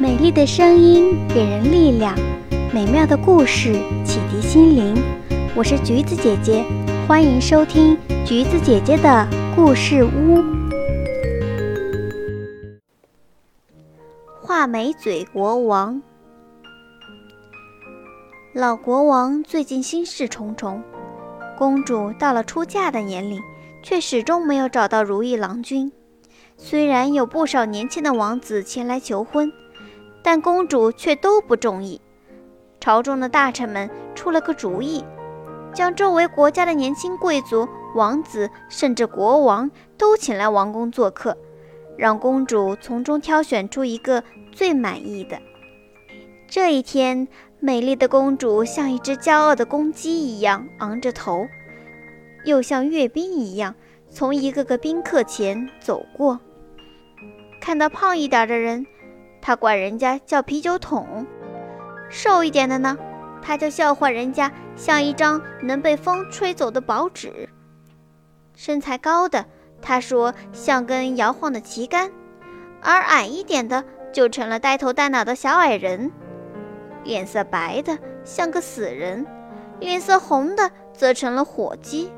美丽的声音给人力量，美妙的故事启迪心灵。我是橘子姐姐，欢迎收听橘子姐姐的故事屋。画眉嘴国王，老国王最近心事重重，公主到了出嫁的年龄，却始终没有找到如意郎君。虽然有不少年轻的王子前来求婚。但公主却都不中意。朝中的大臣们出了个主意，将周围国家的年轻贵族、王子，甚至国王都请来王宫做客，让公主从中挑选出一个最满意的。这一天，美丽的公主像一只骄傲的公鸡一样昂着头，又像阅兵一样从一个个宾客前走过，看到胖一点的人。他管人家叫啤酒桶，瘦一点的呢，他就笑话人家像一张能被风吹走的薄纸；身材高的，他说像根摇晃的旗杆；而矮一点的，就成了呆头呆脑的小矮人；脸色白的像个死人，脸色红的则成了火鸡。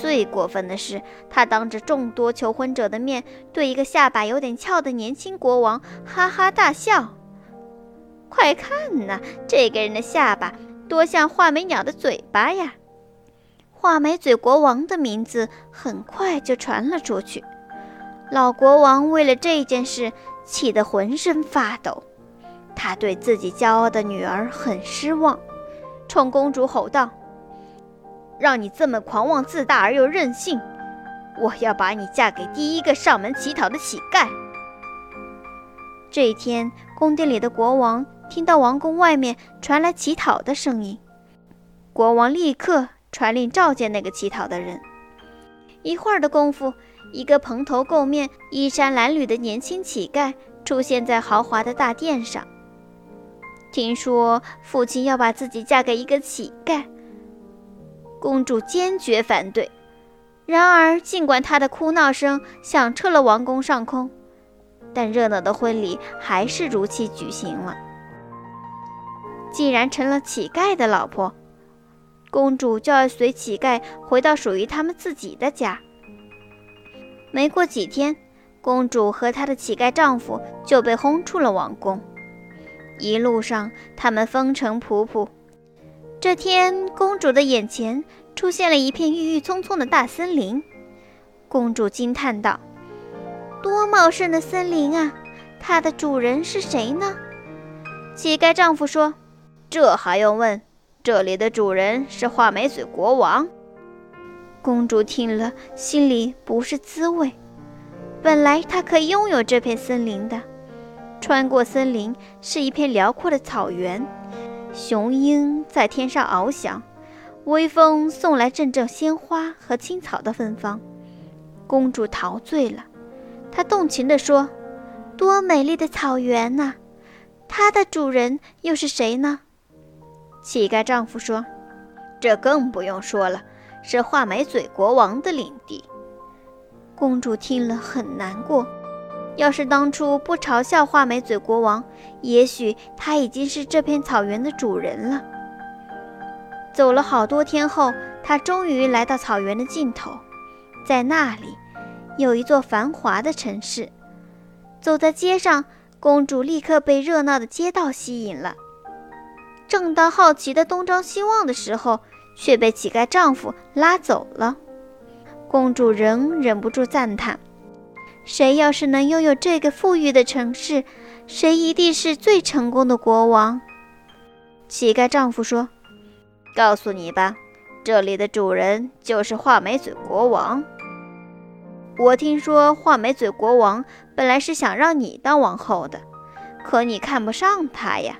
最过分的是，他当着众多求婚者的面，对一个下巴有点翘的年轻国王哈哈大笑。快看呐，这个人的下巴多像画眉鸟的嘴巴呀！画眉嘴国王的名字很快就传了出去。老国王为了这件事气得浑身发抖，他对自己骄傲的女儿很失望，冲公主吼道。让你这么狂妄自大而又任性，我要把你嫁给第一个上门乞讨的乞丐。这一天，宫殿里的国王听到王宫外面传来乞讨的声音，国王立刻传令召见那个乞讨的人。一会儿的功夫，一个蓬头垢面、衣衫褴褛的年轻乞丐出现在豪华的大殿上。听说父亲要把自己嫁给一个乞丐。公主坚决反对。然而，尽管她的哭闹声响彻了王宫上空，但热闹的婚礼还是如期举行了。既然成了乞丐的老婆，公主就要随乞丐回到属于他们自己的家。没过几天，公主和她的乞丐丈夫就被轰出了王宫。一路上，他们风尘仆仆。这天，公主的眼前出现了一片郁郁葱葱的大森林。公主惊叹道：“多茂盛的森林啊！它的主人是谁呢？”乞丐丈夫说：“这还用问？这里的主人是画眉嘴国王。”公主听了，心里不是滋味。本来她可以拥有这片森林的，穿过森林是一片辽阔的草原。雄鹰在天上翱翔，微风送来阵阵鲜花和青草的芬芳。公主陶醉了，她动情地说：“多美丽的草原呐！它的主人又是谁呢？”乞丐丈夫说：“这更不用说了，是画眉嘴国王的领地。”公主听了很难过。要是当初不嘲笑画眉嘴国王，也许他已经是这片草原的主人了。走了好多天后，他终于来到草原的尽头，在那里有一座繁华的城市。走在街上，公主立刻被热闹的街道吸引了。正当好奇的东张西望的时候，却被乞丐丈夫拉走了。公主仍忍不住赞叹。谁要是能拥有这个富裕的城市，谁一定是最成功的国王。乞丐丈夫说：“告诉你吧，这里的主人就是画眉嘴国王。我听说画眉嘴国王本来是想让你当王后的，可你看不上他呀。”